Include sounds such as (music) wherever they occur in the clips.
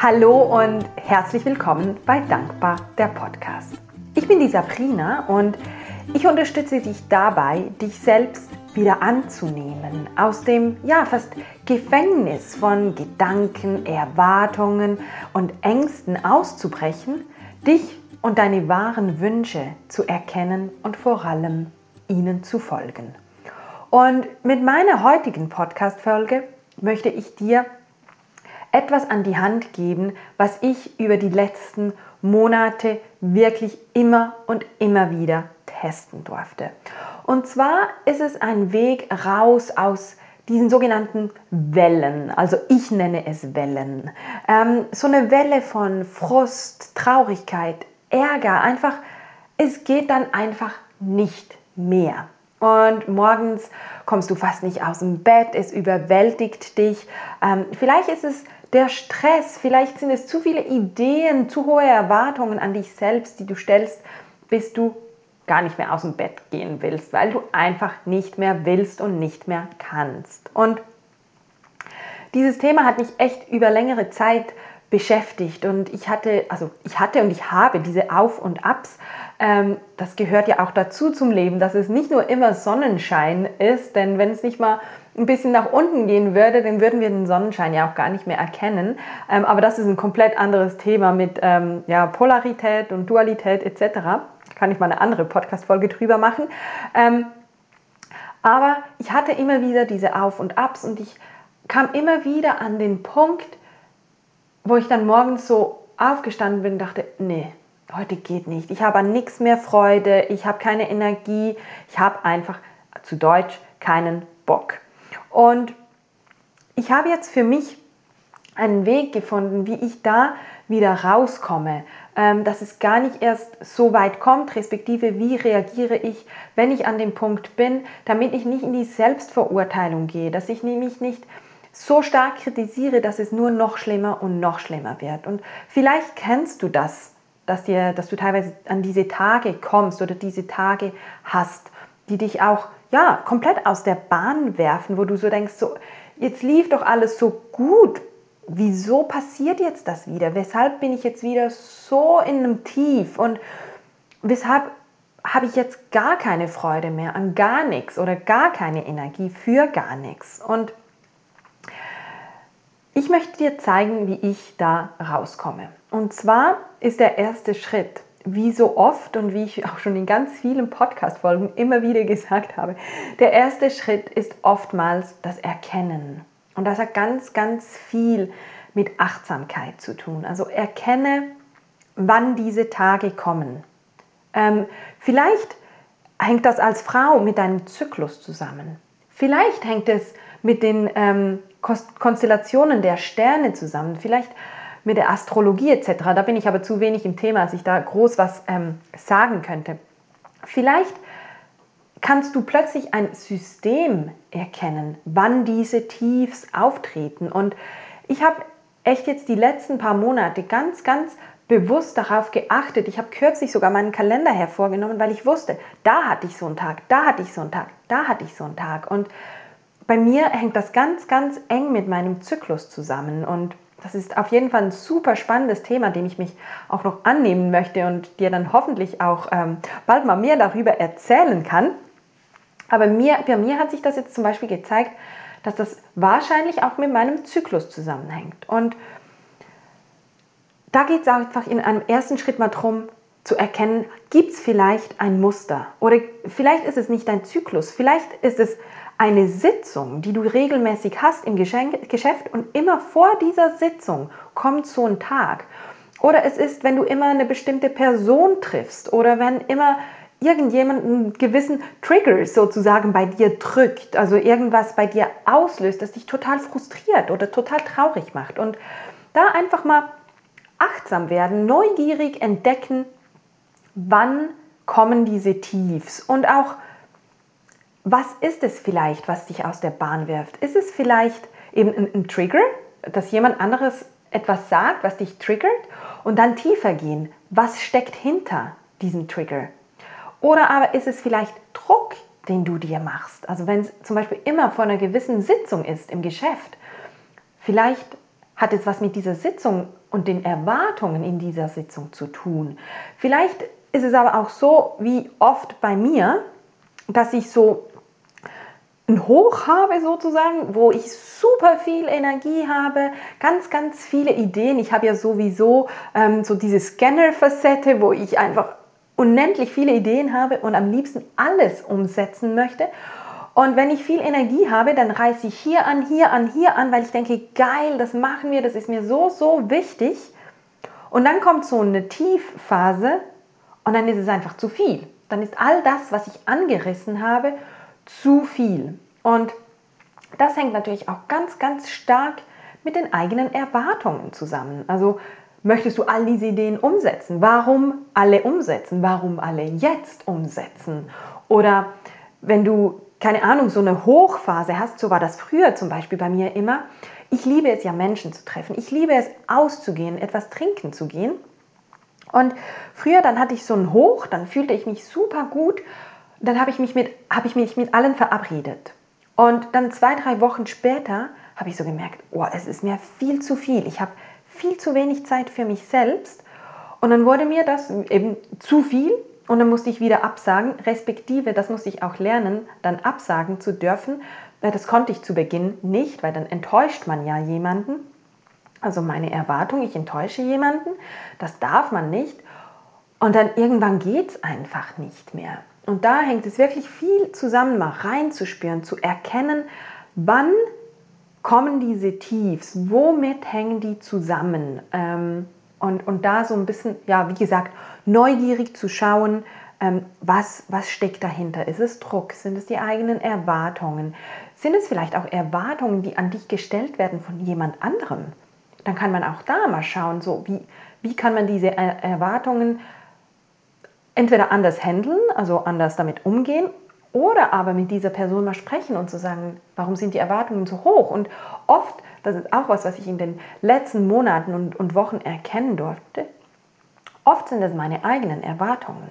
Hallo und herzlich willkommen bei Dankbar der Podcast. Ich bin die Sabrina und ich unterstütze dich dabei, dich selbst wieder anzunehmen, aus dem ja fast Gefängnis von Gedanken, Erwartungen und Ängsten auszubrechen, dich und deine wahren Wünsche zu erkennen und vor allem ihnen zu folgen. Und mit meiner heutigen Podcast-Folge möchte ich dir etwas an die Hand geben, was ich über die letzten Monate wirklich immer und immer wieder testen durfte. Und zwar ist es ein Weg raus aus diesen sogenannten Wellen, also ich nenne es Wellen. Ähm, so eine Welle von Frust, Traurigkeit, Ärger, einfach, es geht dann einfach nicht mehr. Und morgens kommst du fast nicht aus dem Bett, es überwältigt dich. Ähm, vielleicht ist es der Stress, vielleicht sind es zu viele Ideen, zu hohe Erwartungen an dich selbst, die du stellst, bis du gar nicht mehr aus dem Bett gehen willst, weil du einfach nicht mehr willst und nicht mehr kannst. Und dieses Thema hat mich echt über längere Zeit beschäftigt und ich hatte, also ich hatte und ich habe diese Auf und Abs. Ähm, das gehört ja auch dazu zum Leben, dass es nicht nur immer Sonnenschein ist, denn wenn es nicht mal ein bisschen nach unten gehen würde, dann würden wir den Sonnenschein ja auch gar nicht mehr erkennen. Ähm, aber das ist ein komplett anderes Thema mit ähm, ja, Polarität und Dualität etc. Kann ich mal eine andere Podcast-Folge drüber machen. Ähm, aber ich hatte immer wieder diese Auf und Abs und ich kam immer wieder an den Punkt, wo ich dann morgens so aufgestanden bin und dachte, nee, heute geht nicht. Ich habe an nichts mehr Freude, ich habe keine Energie, ich habe einfach zu Deutsch keinen Bock. Und ich habe jetzt für mich einen Weg gefunden, wie ich da wieder rauskomme, ähm, dass es gar nicht erst so weit kommt, respektive wie reagiere ich, wenn ich an dem Punkt bin, damit ich nicht in die Selbstverurteilung gehe, dass ich nämlich nicht so stark kritisiere, dass es nur noch schlimmer und noch schlimmer wird. Und vielleicht kennst du das, dass, dir, dass du teilweise an diese Tage kommst oder diese Tage hast, die dich auch ja, komplett aus der Bahn werfen, wo du so denkst, so, jetzt lief doch alles so gut. Wieso passiert jetzt das wieder? Weshalb bin ich jetzt wieder so in einem Tief? Und weshalb habe ich jetzt gar keine Freude mehr an gar nichts oder gar keine Energie für gar nichts? Und ich möchte dir zeigen, wie ich da rauskomme. Und zwar ist der erste Schritt, wie so oft und wie ich (laughs) auch schon in ganz vielen Podcast-Folgen immer wieder gesagt habe, der erste Schritt ist oftmals das Erkennen. Und das hat ganz, ganz viel mit Achtsamkeit zu tun. Also erkenne, wann diese Tage kommen. Ähm, vielleicht hängt das als Frau mit deinem Zyklus zusammen. Vielleicht hängt es mit den ähm, Konstellationen der Sterne zusammen. Vielleicht mit der Astrologie etc. Da bin ich aber zu wenig im Thema, als ich da groß was ähm, sagen könnte. Vielleicht kannst du plötzlich ein System erkennen, wann diese Tiefs auftreten. Und ich habe echt jetzt die letzten paar Monate ganz, ganz bewusst darauf geachtet. Ich habe kürzlich sogar meinen Kalender hervorgenommen, weil ich wusste, da hatte ich so einen Tag, da hatte ich so einen Tag, da hatte ich so einen Tag. Und bei mir hängt das ganz, ganz eng mit meinem Zyklus zusammen. Und das ist auf jeden Fall ein super spannendes Thema, dem ich mich auch noch annehmen möchte und dir dann hoffentlich auch ähm, bald mal mehr darüber erzählen kann. Aber mir, bei mir hat sich das jetzt zum Beispiel gezeigt, dass das wahrscheinlich auch mit meinem Zyklus zusammenhängt. Und da geht es einfach in einem ersten Schritt mal darum, zu erkennen, gibt es vielleicht ein Muster oder vielleicht ist es nicht dein Zyklus, vielleicht ist es eine Sitzung, die du regelmäßig hast im Geschäft und immer vor dieser Sitzung kommt so ein Tag. Oder es ist, wenn du immer eine bestimmte Person triffst oder wenn immer irgendjemand einen gewissen Trigger sozusagen bei dir drückt, also irgendwas bei dir auslöst, das dich total frustriert oder total traurig macht. Und da einfach mal achtsam werden, neugierig entdecken, wann kommen diese Tiefs und auch was ist es vielleicht, was dich aus der Bahn wirft? Ist es vielleicht eben ein, ein Trigger, dass jemand anderes etwas sagt, was dich triggert und dann tiefer gehen? Was steckt hinter diesem Trigger? Oder aber ist es vielleicht Druck, den du dir machst? Also wenn es zum Beispiel immer vor einer gewissen Sitzung ist im Geschäft, vielleicht hat es was mit dieser Sitzung und den Erwartungen in dieser Sitzung zu tun. Vielleicht ist es aber auch so wie oft bei mir, dass ich so ein Hoch habe sozusagen, wo ich super viel Energie habe, ganz, ganz viele Ideen. Ich habe ja sowieso ähm, so diese Scanner-Facette, wo ich einfach unendlich viele Ideen habe und am liebsten alles umsetzen möchte. Und wenn ich viel Energie habe, dann reiße ich hier an, hier an, hier an, weil ich denke, geil, das machen wir, das ist mir so, so wichtig. Und dann kommt so eine Tiefphase und dann ist es einfach zu viel. Dann ist all das, was ich angerissen habe, zu viel. Und das hängt natürlich auch ganz, ganz stark mit den eigenen Erwartungen zusammen. Also möchtest du all diese Ideen umsetzen? Warum alle umsetzen? Warum alle jetzt umsetzen? Oder wenn du, keine Ahnung, so eine Hochphase hast, so war das früher zum Beispiel bei mir immer. Ich liebe es ja, Menschen zu treffen. Ich liebe es, auszugehen, etwas trinken zu gehen. Und früher, dann hatte ich so ein Hoch, dann fühlte ich mich super gut. Dann habe ich, mich mit, habe ich mich mit allen verabredet. Und dann zwei, drei Wochen später habe ich so gemerkt, oh, es ist mir viel zu viel. Ich habe viel zu wenig Zeit für mich selbst. Und dann wurde mir das eben zu viel und dann musste ich wieder absagen, respektive, das musste ich auch lernen, dann absagen zu dürfen. Das konnte ich zu Beginn nicht, weil dann enttäuscht man ja jemanden. Also meine Erwartung, ich enttäusche jemanden, das darf man nicht. Und dann irgendwann geht es einfach nicht mehr. Und da hängt es wirklich viel zusammen, mal reinzuspüren, zu erkennen, wann kommen diese Tiefs, womit hängen die zusammen? Ähm, und, und da so ein bisschen, ja, wie gesagt, neugierig zu schauen, ähm, was, was steckt dahinter? Ist es Druck? Sind es die eigenen Erwartungen? Sind es vielleicht auch Erwartungen, die an dich gestellt werden von jemand anderem? Dann kann man auch da mal schauen, so wie, wie kann man diese Erwartungen entweder anders handeln, also anders damit umgehen, oder aber mit dieser Person mal sprechen und zu sagen, warum sind die Erwartungen so hoch? Und oft, das ist auch was, was ich in den letzten Monaten und, und Wochen erkennen durfte, oft sind es meine eigenen Erwartungen,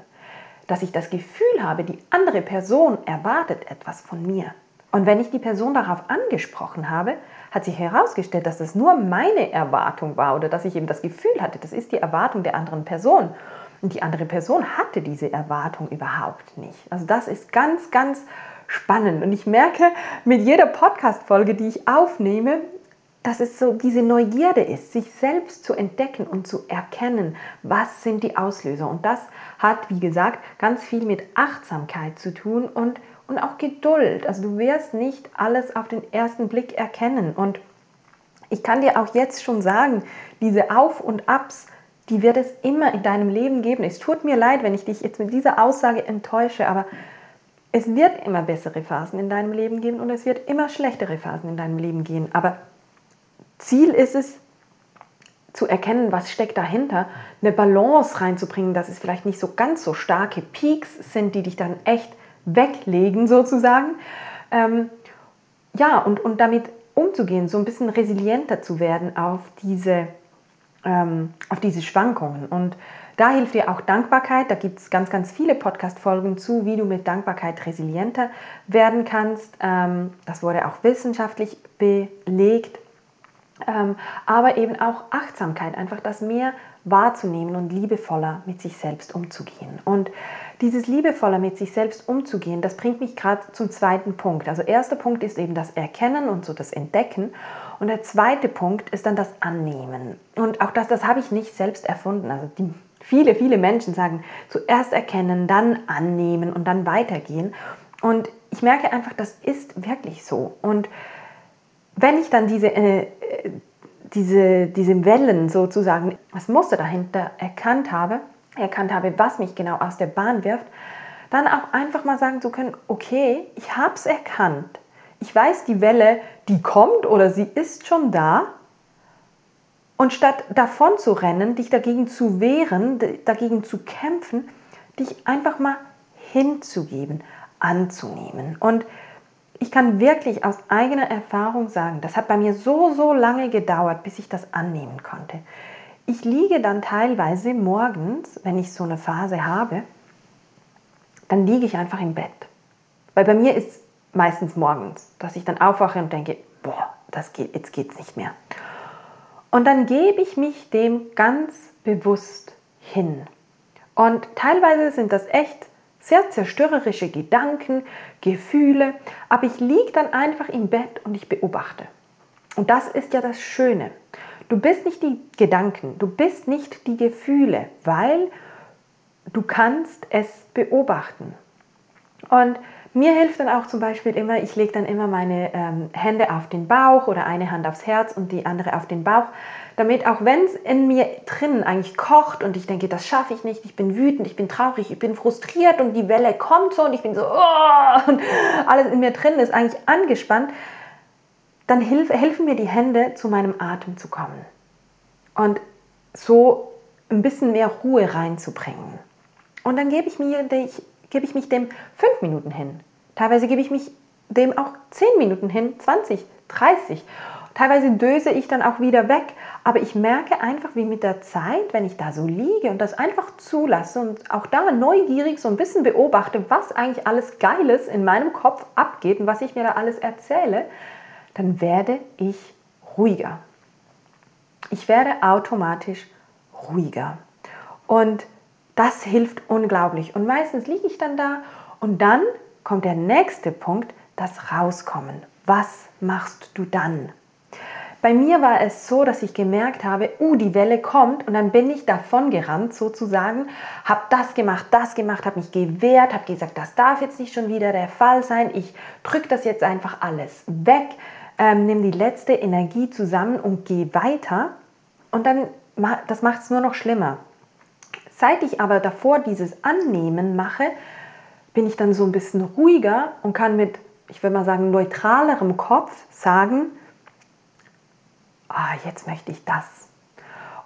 dass ich das Gefühl habe, die andere Person erwartet etwas von mir. Und wenn ich die Person darauf angesprochen habe, hat sich herausgestellt, dass das nur meine Erwartung war oder dass ich eben das Gefühl hatte, das ist die Erwartung der anderen Person. Und die andere Person hatte diese Erwartung überhaupt nicht. Also das ist ganz, ganz spannend. Und ich merke mit jeder Podcast-Folge, die ich aufnehme, dass es so diese Neugierde ist, sich selbst zu entdecken und zu erkennen, was sind die Auslöser. Und das hat, wie gesagt, ganz viel mit Achtsamkeit zu tun und, und auch Geduld. Also du wirst nicht alles auf den ersten Blick erkennen. Und ich kann dir auch jetzt schon sagen, diese Auf und Abs, die wird es immer in deinem Leben geben. Es tut mir leid, wenn ich dich jetzt mit dieser Aussage enttäusche, aber es wird immer bessere Phasen in deinem Leben geben und es wird immer schlechtere Phasen in deinem Leben gehen. Aber Ziel ist es, zu erkennen, was steckt dahinter, eine Balance reinzubringen, dass es vielleicht nicht so ganz so starke Peaks sind, die dich dann echt weglegen sozusagen. Ähm, ja, und, und damit umzugehen, so ein bisschen resilienter zu werden auf diese ähm, auf diese Schwankungen. Und da hilft dir auch Dankbarkeit. Da gibt es ganz, ganz viele Podcast-Folgen zu, wie du mit Dankbarkeit resilienter werden kannst. Ähm, das wurde auch wissenschaftlich belegt. Ähm, aber eben auch Achtsamkeit, einfach das mehr wahrzunehmen und liebevoller mit sich selbst umzugehen. Und dieses liebevoller mit sich selbst umzugehen, das bringt mich gerade zum zweiten Punkt. Also erster Punkt ist eben das Erkennen und so das Entdecken. Und der zweite Punkt ist dann das Annehmen. Und auch das, das habe ich nicht selbst erfunden. Also die, viele, viele Menschen sagen, zuerst erkennen, dann annehmen und dann weitergehen. Und ich merke einfach, das ist wirklich so. Und wenn ich dann diese, äh, diese, diese Wellen sozusagen, das Muster dahinter erkannt habe, erkannt habe, was mich genau aus der Bahn wirft, dann auch einfach mal sagen zu können, okay, ich habe es erkannt. Ich weiß, die Welle, die kommt oder sie ist schon da. Und statt davon zu rennen, dich dagegen zu wehren, dagegen zu kämpfen, dich einfach mal hinzugeben, anzunehmen. Und ich kann wirklich aus eigener Erfahrung sagen, das hat bei mir so, so lange gedauert, bis ich das annehmen konnte. Ich liege dann teilweise morgens, wenn ich so eine Phase habe, dann liege ich einfach im Bett. Weil bei mir ist meistens morgens, dass ich dann aufwache und denke, boah, das geht, jetzt geht's nicht mehr. Und dann gebe ich mich dem ganz bewusst hin. Und teilweise sind das echt sehr zerstörerische Gedanken, Gefühle, aber ich liege dann einfach im Bett und ich beobachte. Und das ist ja das Schöne. Du bist nicht die Gedanken, du bist nicht die Gefühle, weil du kannst es beobachten. Und mir hilft dann auch zum Beispiel immer, ich lege dann immer meine ähm, Hände auf den Bauch oder eine Hand aufs Herz und die andere auf den Bauch, damit auch wenn es in mir drinnen eigentlich kocht und ich denke, das schaffe ich nicht, ich bin wütend, ich bin traurig, ich bin frustriert und die Welle kommt so und ich bin so, oh, und alles in mir drin ist eigentlich angespannt, dann hilf, helfen mir die Hände, zu meinem Atem zu kommen und so ein bisschen mehr Ruhe reinzubringen. Und dann gebe ich, mir, gebe ich mich dem fünf Minuten hin. Teilweise gebe ich mich dem auch zehn Minuten hin, 20, 30. Teilweise döse ich dann auch wieder weg, aber ich merke einfach, wie mit der Zeit, wenn ich da so liege und das einfach zulasse und auch da neugierig so ein bisschen beobachte, was eigentlich alles Geiles in meinem Kopf abgeht und was ich mir da alles erzähle, dann werde ich ruhiger. Ich werde automatisch ruhiger. Und das hilft unglaublich. Und meistens liege ich dann da und dann kommt der nächste Punkt, das Rauskommen. Was machst du dann? Bei mir war es so, dass ich gemerkt habe, uh, die Welle kommt und dann bin ich davon gerannt sozusagen, habe das gemacht, das gemacht, habe mich gewehrt, habe gesagt, das darf jetzt nicht schon wieder der Fall sein, ich drücke das jetzt einfach alles weg, ähm, nimm die letzte Energie zusammen und gehe weiter und dann, das macht es nur noch schlimmer. Seit ich aber davor dieses Annehmen mache, bin ich dann so ein bisschen ruhiger und kann mit, ich würde mal sagen, neutralerem Kopf sagen, ah, jetzt möchte ich das.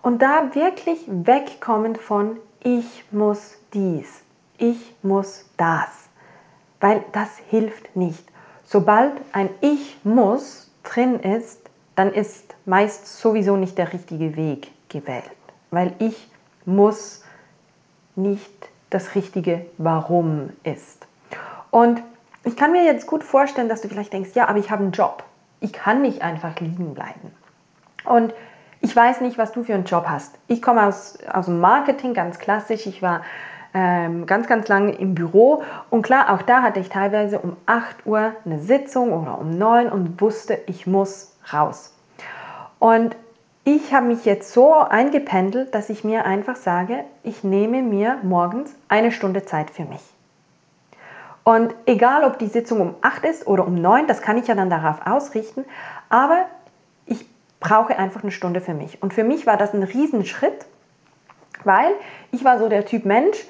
Und da wirklich wegkommen von, ich muss dies, ich muss das, weil das hilft nicht. Sobald ein Ich muss drin ist, dann ist meist sowieso nicht der richtige Weg gewählt, weil ich muss nicht das richtige Warum ist. Und ich kann mir jetzt gut vorstellen, dass du vielleicht denkst, ja, aber ich habe einen Job. Ich kann nicht einfach liegen bleiben. Und ich weiß nicht, was du für einen Job hast. Ich komme aus, aus dem Marketing, ganz klassisch. Ich war ähm, ganz, ganz lange im Büro. Und klar, auch da hatte ich teilweise um 8 Uhr eine Sitzung oder um 9 und wusste, ich muss raus. Und ich habe mich jetzt so eingependelt, dass ich mir einfach sage, ich nehme mir morgens eine Stunde Zeit für mich. Und egal, ob die Sitzung um 8 ist oder um 9, das kann ich ja dann darauf ausrichten, aber ich brauche einfach eine Stunde für mich. Und für mich war das ein Riesenschritt, weil ich war so der Typ Mensch,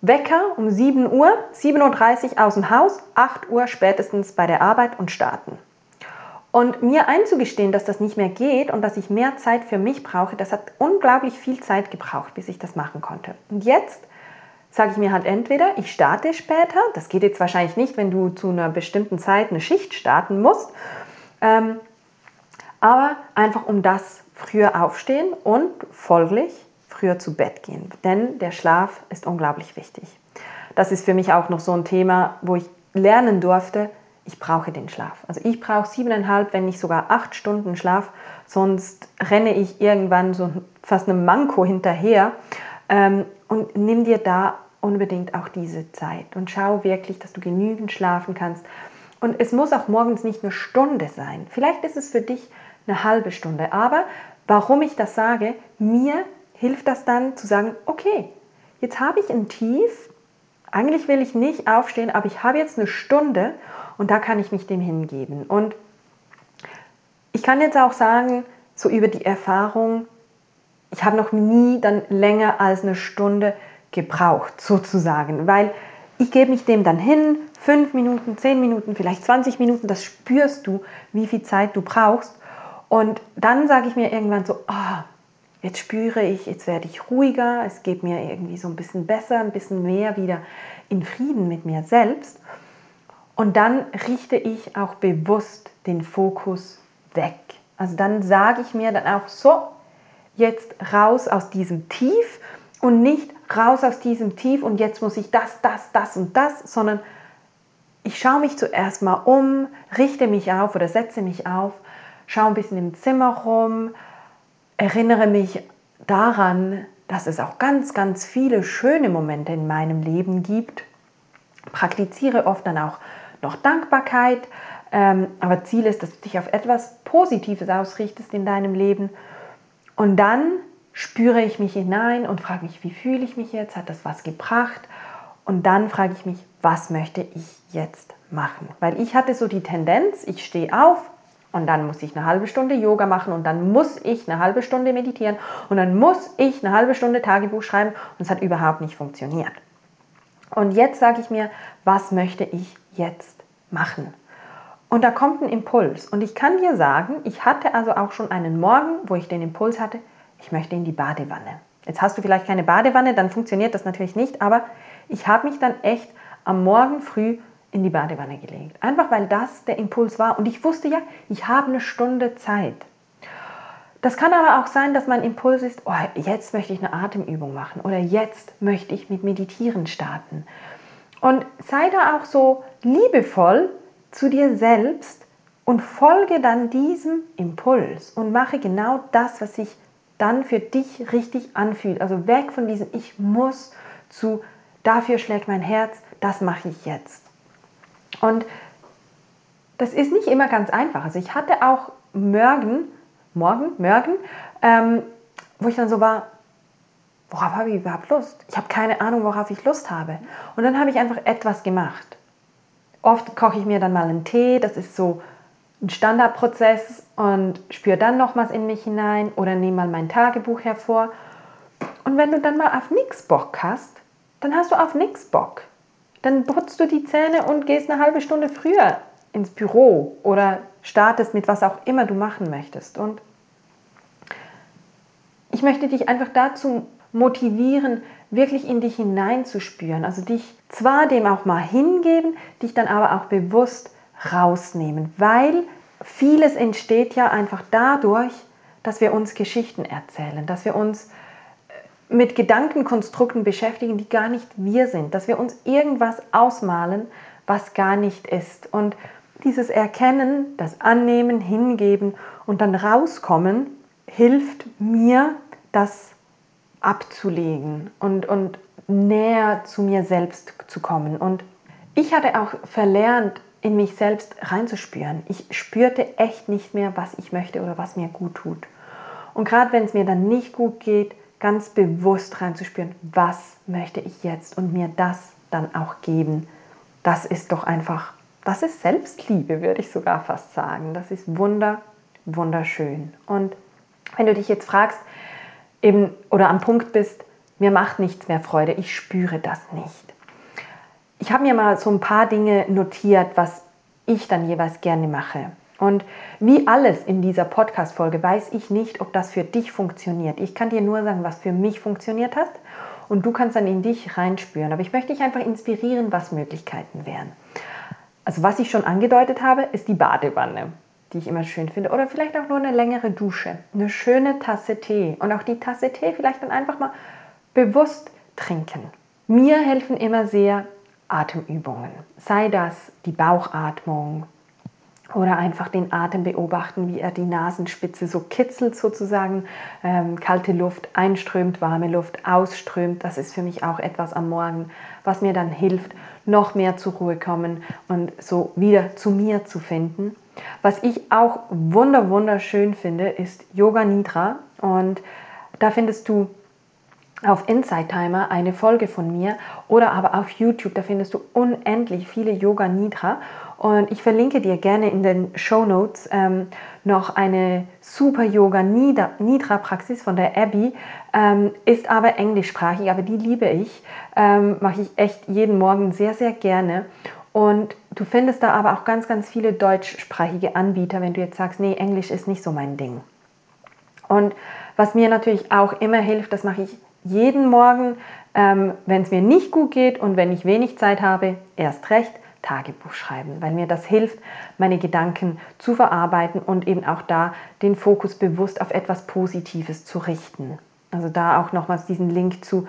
Wecker um 7 Uhr, 7.30 Uhr aus dem Haus, 8 Uhr spätestens bei der Arbeit und starten. Und mir einzugestehen, dass das nicht mehr geht und dass ich mehr Zeit für mich brauche, das hat unglaublich viel Zeit gebraucht, bis ich das machen konnte. Und jetzt sage ich mir halt entweder, ich starte später, das geht jetzt wahrscheinlich nicht, wenn du zu einer bestimmten Zeit eine Schicht starten musst, ähm, aber einfach um das früher aufstehen und folglich früher zu Bett gehen. Denn der Schlaf ist unglaublich wichtig. Das ist für mich auch noch so ein Thema, wo ich lernen durfte, ich brauche den Schlaf. Also ich brauche siebeneinhalb, wenn nicht sogar acht Stunden Schlaf, sonst renne ich irgendwann so fast einem Manko hinterher. Ähm, und nimm dir da unbedingt auch diese Zeit und schau wirklich, dass du genügend schlafen kannst. Und es muss auch morgens nicht eine Stunde sein. Vielleicht ist es für dich eine halbe Stunde. Aber warum ich das sage, mir hilft das dann zu sagen, okay, jetzt habe ich ein Tief. Eigentlich will ich nicht aufstehen, aber ich habe jetzt eine Stunde und da kann ich mich dem hingeben. Und ich kann jetzt auch sagen, so über die Erfahrung, ich habe noch nie dann länger als eine Stunde gebraucht, sozusagen, weil ich gebe mich dem dann hin, fünf Minuten, zehn Minuten, vielleicht 20 Minuten, das spürst du, wie viel Zeit du brauchst. Und dann sage ich mir irgendwann so, oh, jetzt spüre ich, jetzt werde ich ruhiger, es geht mir irgendwie so ein bisschen besser, ein bisschen mehr wieder in Frieden mit mir selbst. Und dann richte ich auch bewusst den Fokus weg. Also dann sage ich mir dann auch so, jetzt raus aus diesem Tief und nicht raus aus diesem Tief und jetzt muss ich das, das, das und das, sondern ich schaue mich zuerst mal um, richte mich auf oder setze mich auf, schaue ein bisschen im Zimmer rum, erinnere mich daran, dass es auch ganz, ganz viele schöne Momente in meinem Leben gibt. Praktiziere oft dann auch noch Dankbarkeit, ähm, aber Ziel ist, dass du dich auf etwas Positives ausrichtest in deinem Leben. Und dann spüre ich mich hinein und frage mich, wie fühle ich mich jetzt? Hat das was gebracht? Und dann frage ich mich, was möchte ich jetzt machen? Weil ich hatte so die Tendenz, ich stehe auf und dann muss ich eine halbe Stunde Yoga machen und dann muss ich eine halbe Stunde meditieren und dann muss ich eine halbe Stunde Tagebuch schreiben und es hat überhaupt nicht funktioniert. Und jetzt sage ich mir, was möchte ich jetzt machen? Und da kommt ein Impuls. Und ich kann dir sagen, ich hatte also auch schon einen Morgen, wo ich den Impuls hatte, ich möchte in die Badewanne. Jetzt hast du vielleicht keine Badewanne, dann funktioniert das natürlich nicht, aber ich habe mich dann echt am Morgen früh in die Badewanne gelegt. Einfach weil das der Impuls war. Und ich wusste ja, ich habe eine Stunde Zeit. Das kann aber auch sein, dass mein Impuls ist, oh, jetzt möchte ich eine Atemübung machen oder jetzt möchte ich mit Meditieren starten. Und sei da auch so liebevoll zu dir selbst und folge dann diesem Impuls und mache genau das, was sich dann für dich richtig anfühlt. Also weg von diesem Ich muss zu dafür schlägt mein Herz, das mache ich jetzt. Und das ist nicht immer ganz einfach. Also ich hatte auch Morgen, morgen, morgen, ähm, wo ich dann so war, worauf habe ich überhaupt Lust? Ich habe keine Ahnung, worauf ich Lust habe. Und dann habe ich einfach etwas gemacht. Oft koche ich mir dann mal einen Tee, das ist so ein Standardprozess und spüre dann nochmals in mich hinein oder nehme mal mein Tagebuch hervor. Und wenn du dann mal auf nichts Bock hast, dann hast du auf nichts Bock. Dann putzt du die Zähne und gehst eine halbe Stunde früher ins Büro oder startest mit was auch immer du machen möchtest. Und ich möchte dich einfach dazu motivieren, wirklich in dich hineinzuspüren. Also dich zwar dem auch mal hingeben, dich dann aber auch bewusst rausnehmen, weil vieles entsteht ja einfach dadurch, dass wir uns Geschichten erzählen, dass wir uns äh, mit Gedankenkonstrukten beschäftigen, die gar nicht wir sind, dass wir uns irgendwas ausmalen, was gar nicht ist. Und dieses Erkennen, das Annehmen, Hingeben und dann rauskommen, hilft mir, das abzulegen und, und näher zu mir selbst zu kommen. Und ich hatte auch verlernt, in mich selbst reinzuspüren. Ich spürte echt nicht mehr, was ich möchte oder was mir gut tut. Und gerade wenn es mir dann nicht gut geht, ganz bewusst reinzuspüren, was möchte ich jetzt und mir das dann auch geben. Das ist doch einfach, das ist Selbstliebe, würde ich sogar fast sagen. Das ist wunder, wunderschön. Und wenn du dich jetzt fragst, eben oder am Punkt bist, mir macht nichts mehr Freude, ich spüre das nicht. Ich habe mir mal so ein paar Dinge notiert, was ich dann jeweils gerne mache. Und wie alles in dieser Podcast-Folge weiß ich nicht, ob das für dich funktioniert. Ich kann dir nur sagen, was für mich funktioniert hat und du kannst dann in dich reinspüren. Aber ich möchte dich einfach inspirieren, was Möglichkeiten wären. Also was ich schon angedeutet habe, ist die Badewanne die ich immer schön finde. Oder vielleicht auch nur eine längere Dusche. Eine schöne Tasse Tee. Und auch die Tasse Tee vielleicht dann einfach mal bewusst trinken. Mir helfen immer sehr Atemübungen. Sei das die Bauchatmung oder einfach den Atem beobachten, wie er die Nasenspitze so kitzelt sozusagen. Ähm, kalte Luft einströmt, warme Luft ausströmt. Das ist für mich auch etwas am Morgen, was mir dann hilft, noch mehr zur Ruhe kommen und so wieder zu mir zu finden. Was ich auch wunder wunderschön finde, ist Yoga Nidra und da findest du auf Inside Timer eine Folge von mir oder aber auf YouTube, da findest du unendlich viele Yoga Nidra und ich verlinke dir gerne in den Show Notes ähm, noch eine super Yoga Nidra Praxis von der Abby, ähm, ist aber englischsprachig, aber die liebe ich, ähm, mache ich echt jeden Morgen sehr, sehr gerne und du findest da aber auch ganz, ganz viele deutschsprachige Anbieter, wenn du jetzt sagst, nee, Englisch ist nicht so mein Ding. Und was mir natürlich auch immer hilft, das mache ich jeden Morgen, ähm, wenn es mir nicht gut geht und wenn ich wenig Zeit habe, erst recht Tagebuch schreiben, weil mir das hilft, meine Gedanken zu verarbeiten und eben auch da den Fokus bewusst auf etwas Positives zu richten. Also da auch nochmals diesen Link zu,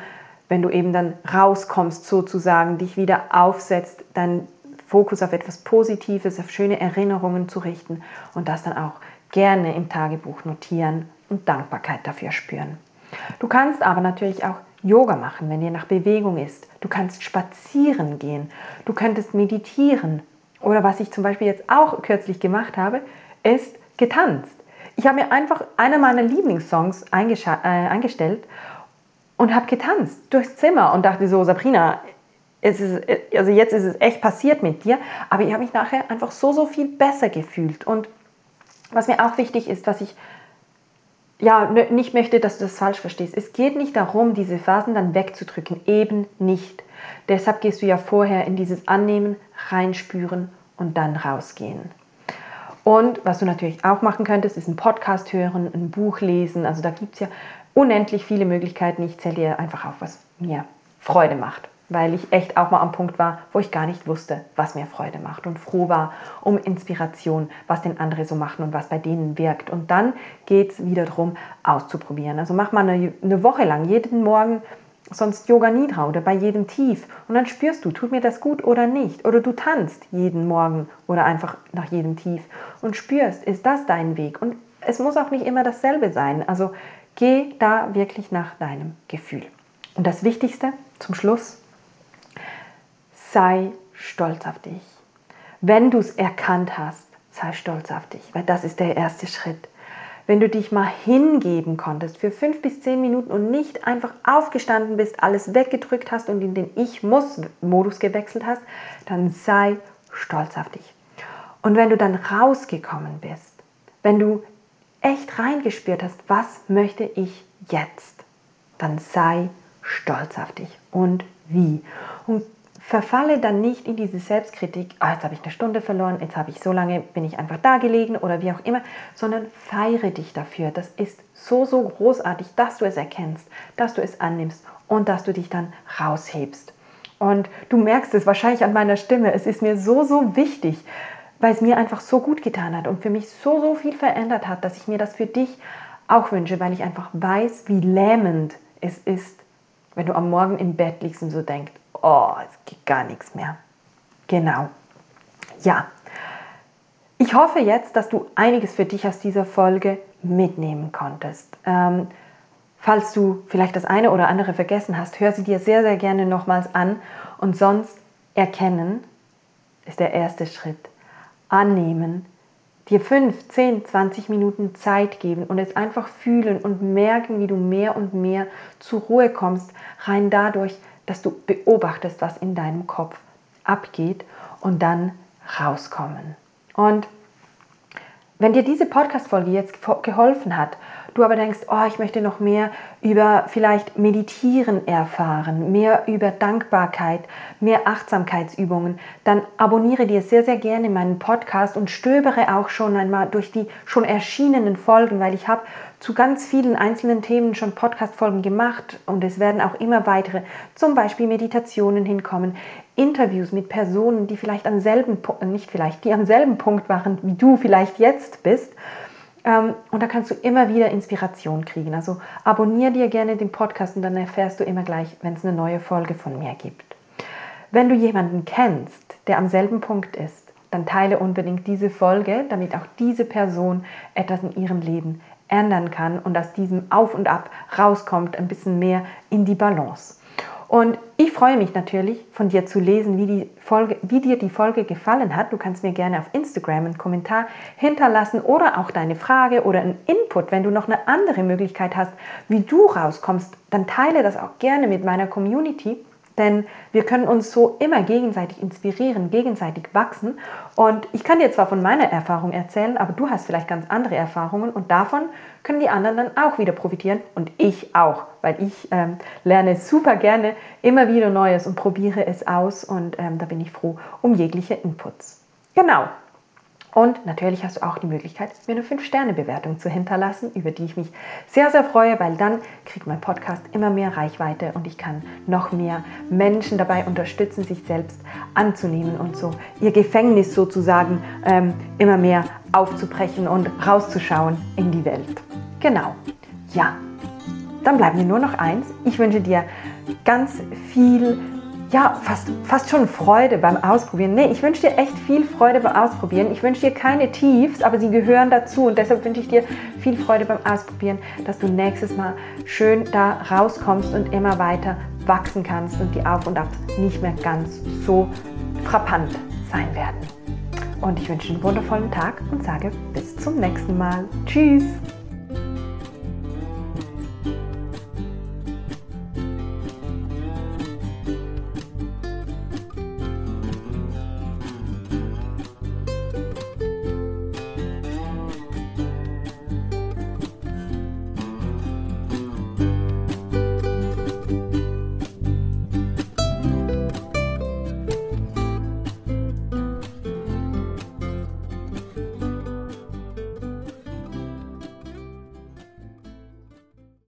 wenn du eben dann rauskommst sozusagen, dich wieder aufsetzt, dann Fokus auf etwas Positives, auf schöne Erinnerungen zu richten und das dann auch gerne im Tagebuch notieren. und Dankbarkeit dafür spüren. Du kannst aber natürlich auch Yoga machen, wenn dir nach Bewegung ist. Du kannst spazieren gehen. Du könntest meditieren. Oder was ich zum Beispiel jetzt auch kürzlich gemacht habe, ist getanzt. Ich habe mir einfach einer meiner Lieblingssongs äh, eingestellt und habe getanzt durchs Zimmer und dachte so, Sabrina, es ist, also jetzt ist es echt passiert mit dir, aber ich habe mich nachher einfach so, so viel besser gefühlt. Und was mir auch wichtig ist, was ich ja nicht möchte, dass du das falsch verstehst. Es geht nicht darum, diese Phasen dann wegzudrücken, eben nicht. Deshalb gehst du ja vorher in dieses Annehmen, reinspüren und dann rausgehen. Und was du natürlich auch machen könntest, ist einen Podcast hören, ein Buch lesen. Also da gibt es ja unendlich viele Möglichkeiten. Ich zähle dir einfach auf, was mir Freude macht weil ich echt auch mal am Punkt war, wo ich gar nicht wusste, was mir Freude macht und froh war um Inspiration, was denn andere so machen und was bei denen wirkt. Und dann geht es wieder darum, auszuprobieren. Also mach mal eine, eine Woche lang, jeden Morgen sonst Yoga Nidra oder bei jedem Tief. Und dann spürst du, tut mir das gut oder nicht. Oder du tanzt jeden Morgen oder einfach nach jedem Tief und spürst, ist das dein Weg. Und es muss auch nicht immer dasselbe sein. Also geh da wirklich nach deinem Gefühl. Und das Wichtigste zum Schluss, sei stolz auf dich. Wenn du es erkannt hast, sei stolz auf dich, weil das ist der erste Schritt. Wenn du dich mal hingeben konntest für fünf bis zehn Minuten und nicht einfach aufgestanden bist, alles weggedrückt hast und in den Ich-Muss-Modus gewechselt hast, dann sei stolz auf dich. Und wenn du dann rausgekommen bist, wenn du echt reingespürt hast, was möchte ich jetzt, dann sei stolz auf dich und wie. Und verfalle dann nicht in diese Selbstkritik, oh, jetzt habe ich eine Stunde verloren, jetzt habe ich so lange, bin ich einfach da gelegen oder wie auch immer, sondern feiere dich dafür. Das ist so, so großartig, dass du es erkennst, dass du es annimmst und dass du dich dann raushebst. Und du merkst es wahrscheinlich an meiner Stimme, es ist mir so, so wichtig, weil es mir einfach so gut getan hat und für mich so, so viel verändert hat, dass ich mir das für dich auch wünsche, weil ich einfach weiß, wie lähmend es ist, wenn du am Morgen im Bett liegst und so denkst, oh, es geht gar nichts mehr. Genau. Ja. Ich hoffe jetzt, dass du einiges für dich aus dieser Folge mitnehmen konntest. Ähm, falls du vielleicht das eine oder andere vergessen hast, hör sie dir sehr, sehr gerne nochmals an. Und sonst erkennen ist der erste Schritt. Annehmen, dir 5, 10, 20 Minuten Zeit geben und es einfach fühlen und merken, wie du mehr und mehr zur Ruhe kommst, rein dadurch, dass du beobachtest, was in deinem Kopf abgeht und dann rauskommen. Und wenn dir diese Podcast-Folge jetzt geholfen hat, du aber denkst, oh, ich möchte noch mehr über vielleicht Meditieren erfahren, mehr über Dankbarkeit, mehr Achtsamkeitsübungen, dann abonniere dir sehr, sehr gerne meinen Podcast und stöbere auch schon einmal durch die schon erschienenen Folgen, weil ich habe zu ganz vielen einzelnen Themen schon Podcast-Folgen gemacht und es werden auch immer weitere, zum Beispiel Meditationen hinkommen, Interviews mit Personen, die vielleicht am selben, nicht vielleicht, die am selben Punkt waren, wie du vielleicht jetzt bist. Ähm, und da kannst du immer wieder Inspiration kriegen. Also abonniere dir gerne den Podcast und dann erfährst du immer gleich, wenn es eine neue Folge von mir gibt. Wenn du jemanden kennst, der am selben Punkt ist, dann teile unbedingt diese Folge, damit auch diese Person etwas in ihrem Leben ändern kann und aus diesem Auf und Ab rauskommt, ein bisschen mehr in die Balance. Und ich freue mich natürlich, von dir zu lesen, wie, die Folge, wie dir die Folge gefallen hat. Du kannst mir gerne auf Instagram einen Kommentar hinterlassen oder auch deine Frage oder einen Input. Wenn du noch eine andere Möglichkeit hast, wie du rauskommst, dann teile das auch gerne mit meiner Community. Denn wir können uns so immer gegenseitig inspirieren, gegenseitig wachsen. Und ich kann dir zwar von meiner Erfahrung erzählen, aber du hast vielleicht ganz andere Erfahrungen und davon können die anderen dann auch wieder profitieren und ich auch, weil ich ähm, lerne super gerne immer wieder Neues und probiere es aus und ähm, da bin ich froh um jegliche Inputs. Genau, und natürlich hast du auch die Möglichkeit, mir eine 5-Sterne-Bewertung zu hinterlassen, über die ich mich sehr, sehr freue, weil dann kriegt mein Podcast immer mehr Reichweite und ich kann noch mehr Menschen dabei unterstützen, sich selbst anzunehmen und so ihr Gefängnis sozusagen ähm, immer mehr aufzubrechen und rauszuschauen in die Welt. Genau. Ja, dann bleibt mir nur noch eins. Ich wünsche dir ganz viel ja, fast, fast schon Freude beim Ausprobieren. Nee, ich wünsche dir echt viel Freude beim Ausprobieren. Ich wünsche dir keine Tiefs, aber sie gehören dazu. Und deshalb wünsche ich dir viel Freude beim Ausprobieren, dass du nächstes Mal schön da rauskommst und immer weiter wachsen kannst und die Auf und Abs nicht mehr ganz so frappant sein werden. Und ich wünsche einen wundervollen Tag und sage bis zum nächsten Mal. Tschüss!